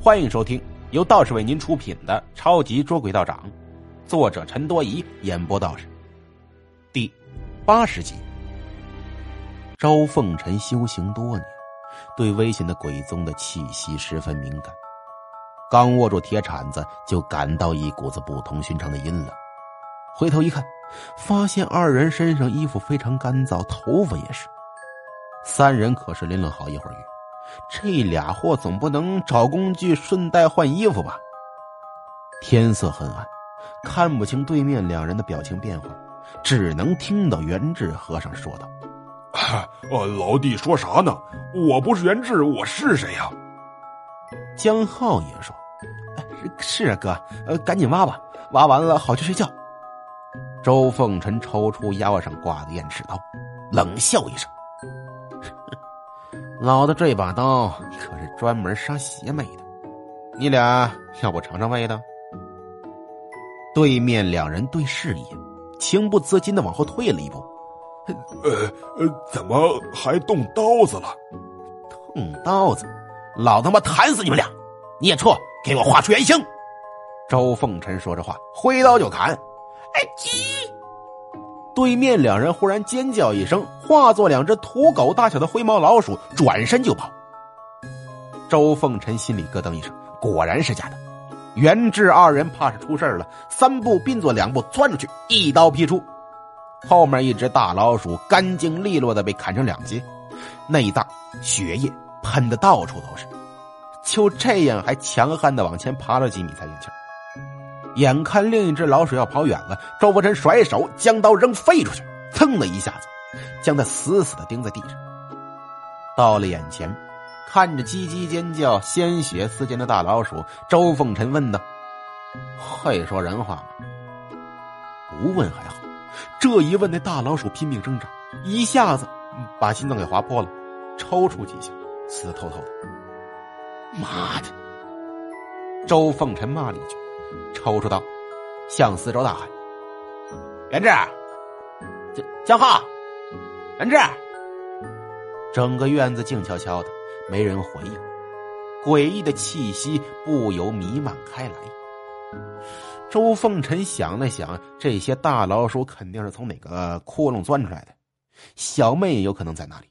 欢迎收听由道士为您出品的《超级捉鬼道长》，作者陈多疑，演播道士。第八十集。周凤臣修行多年，对危险的鬼宗的气息十分敏感。刚握住铁铲子，就感到一股子不同寻常的阴冷。回头一看，发现二人身上衣服非常干燥，头发也是。三人可是淋了好一会儿雨，这俩货总不能找工具顺带换衣服吧？天色很暗，看不清对面两人的表情变化，只能听到元志和尚说道：“ 呃，老弟说啥呢？我不是元志，我是谁呀？”江浩也说：“是啊，哥，呃，赶紧挖吧，挖完了好去睡觉。”周凤臣抽出腰上挂的燕翅刀，冷笑一声。老子这把刀可是专门杀邪魅的，你俩要不尝尝味道？对面两人对视一眼，情不自禁的往后退了一步。呃呃，怎么还动刀子了？动刀子，老他妈砍死你们俩！孽畜，给我画出原形！周凤臣说着话，挥刀就砍。哎鸡！对面两人忽然尖叫一声，化作两只土狗大小的灰毛老鼠，转身就跑。周凤臣心里咯噔一声，果然是假的。袁志二人怕是出事了，三步并作两步钻出去，一刀劈出。后面一只大老鼠干净利落的被砍成两截，内脏、血液喷的到处都是。就这样，还强悍的往前爬了几米才咽气。眼看另一只老鼠要跑远了，周福臣甩手将刀扔飞出去，噌的一下子，将它死死的钉在地上。到了眼前，看着叽叽尖叫、鲜血四溅的大老鼠，周凤臣问道：“会说人话吗？”不问还好，这一问，那大老鼠拼命挣扎，一下子把心脏给划破了，抽搐几下，死透透的。妈的！周凤臣骂了一句。抽出刀，向四周大喊：“元志，江江浩，元志！”整个院子静悄悄的，没人回应。诡异的气息不由弥漫开来。周凤臣想了想，这些大老鼠肯定是从哪个窟窿钻出来的，小妹也有可能在那里。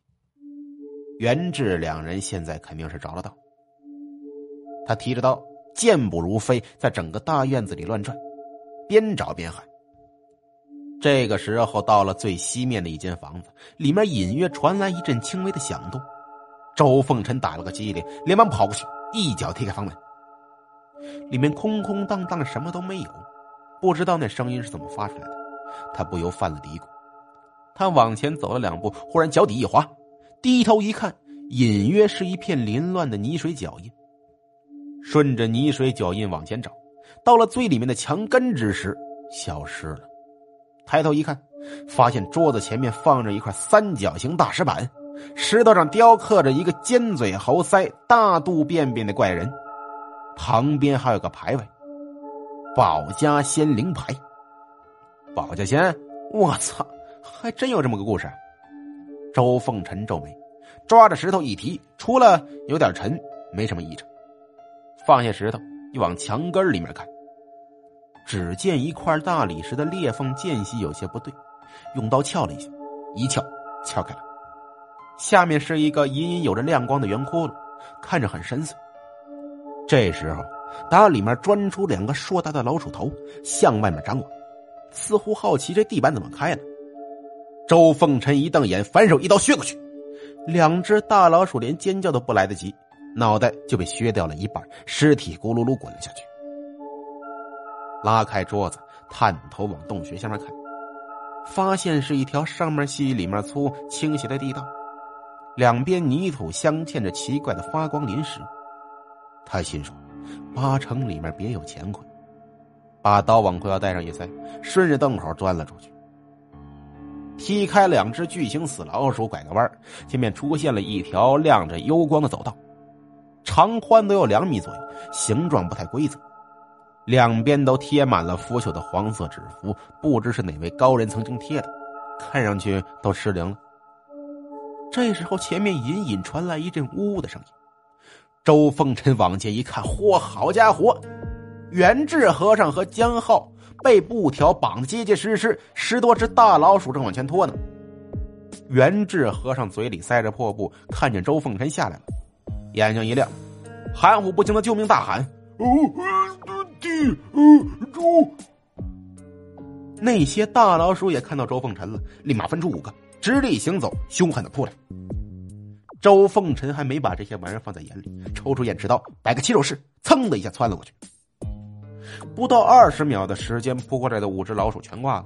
元志两人现在肯定是着了道。他提着刀。健步如飞，在整个大院子里乱转，边找边喊。这个时候，到了最西面的一间房子，里面隐约传来一阵轻微的响动。周凤臣打了个激灵，连忙跑过去，一脚踢开房门。里面空空荡荡，什么都没有，不知道那声音是怎么发出来的。他不由犯了嘀咕。他往前走了两步，忽然脚底一滑，低头一看，隐约是一片凌乱的泥水脚印。顺着泥水脚印往前找，到了最里面的墙根之时，消失了。抬头一看，发现桌子前面放着一块三角形大石板，石头上雕刻着一个尖嘴猴腮、大肚便便的怪人，旁边还有个牌位——保家仙灵牌。保家仙，我操，还真有这么个故事。周凤臣皱眉，抓着石头一提，除了有点沉，没什么异常。放下石头，又往墙根里面看，只见一块大理石的裂缝间隙有些不对，用刀撬了一下，一撬撬开了，下面是一个隐隐有着亮光的圆窟窿，看着很深邃。这时候，打里面钻出两个硕大的老鼠头，向外面张望，似乎好奇这地板怎么开了。周凤臣一瞪眼，反手一刀削过去，两只大老鼠连尖叫都不来得及。脑袋就被削掉了一半，尸体咕噜噜滚了下去。拉开桌子，探头往洞穴下面看，发现是一条上面细里面粗、倾斜的地道，两边泥土镶嵌着奇怪的发光临石。他心说，八成里面别有乾坤。把刀往裤腰带上一塞，顺着洞口钻了出去，踢开两只巨型死老鼠，拐个弯前面出现了一条亮着幽光的走道。长宽都有两米左右，形状不太规则，两边都贴满了腐朽的黄色纸符，不知是哪位高人曾经贴的，看上去都失灵了。这时候，前面隐隐传来一阵呜呜的声音，周凤臣往前一看，嚯，好家伙！元志和尚和江浩被布条绑得结结实实，十多只大老鼠正往前拖呢。元志和尚嘴里塞着破布，看见周凤臣下来了，眼睛一亮，含糊不清的救命大喊：“哦，弟，呃，周！”那些大老鼠也看到周凤臣了，立马分出五个，直立行走，凶狠的扑来。周凤臣还没把这些玩意儿放在眼里，抽出燕翅刀，摆个起手式，噌的一下窜了过去。不到二十秒的时间，扑过来的五只老鼠全挂了，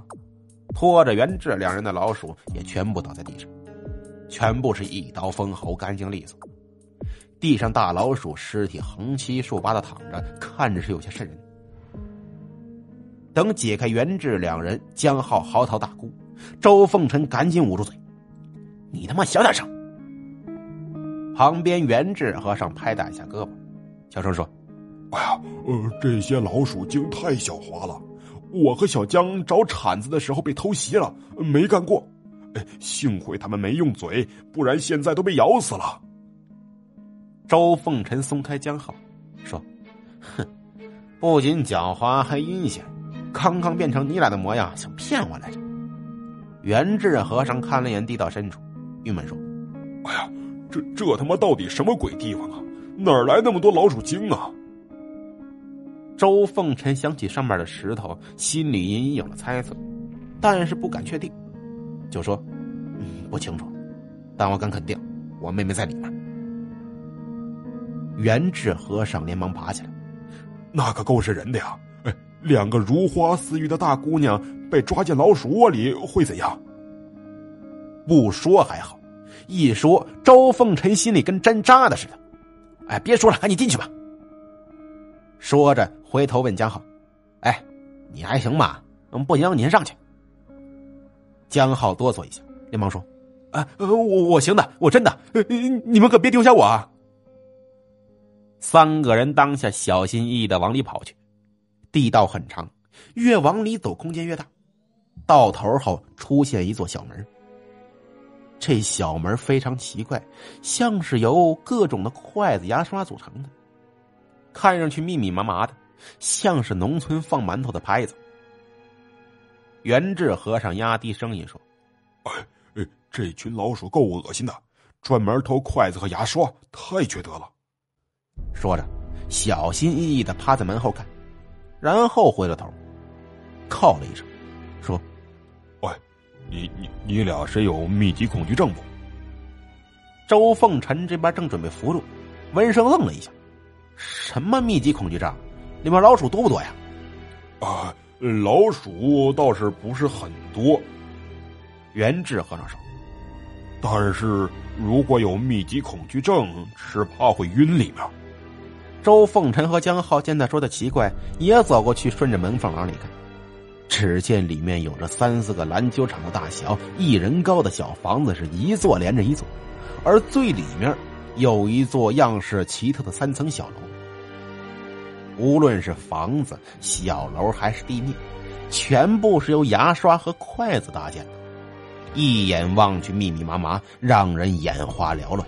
拖着袁志两人的老鼠也全部倒在地上，全部是一刀封喉，干净利索。地上大老鼠尸体横七竖八的躺着，看着是有些瘆人。等解开元志两人，江浩嚎啕大哭，周凤臣赶紧捂住嘴：“你他妈小点声！”旁边元志和尚拍打一下胳膊，小声说。哎呀，呃，这些老鼠精太狡猾了。我和小江找铲子的时候被偷袭了，没干过。哎，幸亏他们没用嘴，不然现在都被咬死了。周凤臣松开江浩，说：“哼，不仅狡猾，还阴险。刚刚变成你俩的模样，想骗我来着？”元志和尚看了眼地道深处，郁闷说：“哎呀，这这他妈到底什么鬼地方啊？哪儿来那么多老鼠精啊？”周凤臣想起上面的石头，心里隐隐有了猜测，但是不敢确定，就说：“嗯，不清楚，但我敢肯定，我妹妹在里面。”元智和尚连忙爬起来：“那可够是人的呀！哎，两个如花似玉的大姑娘被抓进老鼠窝里会怎样？”不说还好，一说，周凤臣心里跟针扎的似的。哎，别说了，赶紧进去吧。说着，回头问江浩：“哎，你还行吧？嗯，不行，你先上去。”江浩哆嗦一下，连忙说：“啊，我我行的，我真的，你们可别丢下我啊！”三个人当下小心翼翼的往里跑去，地道很长，越往里走空间越大，到头后出现一座小门。这小门非常奇怪，像是由各种的筷子、牙刷组成的。看上去密密麻麻的，像是农村放馒头的拍子。元志和尚压低声音说：“哎哎，这群老鼠够恶心的，专门偷筷子和牙刷，太缺德了。”说着，小心翼翼的趴在门后看，然后回了头，靠了一声，说：“喂，你你你俩谁有密集恐惧症不？”周凤臣这边正准备扶住，闻声愣了一下。什么密集恐惧症？里面老鼠多不多呀？啊，老鼠倒是不是很多。元志和尚说：“但是如果有密集恐惧症，是怕会晕里面。”周凤臣和江浩见他说的奇怪，也走过去，顺着门缝往里看。只见里面有着三四个篮球场的大小、一人高的小房子，是一座连着一座，而最里面有一座样式奇特的三层小楼。无论是房子、小楼还是地面，全部是由牙刷和筷子搭建的，一眼望去密密麻麻，让人眼花缭乱。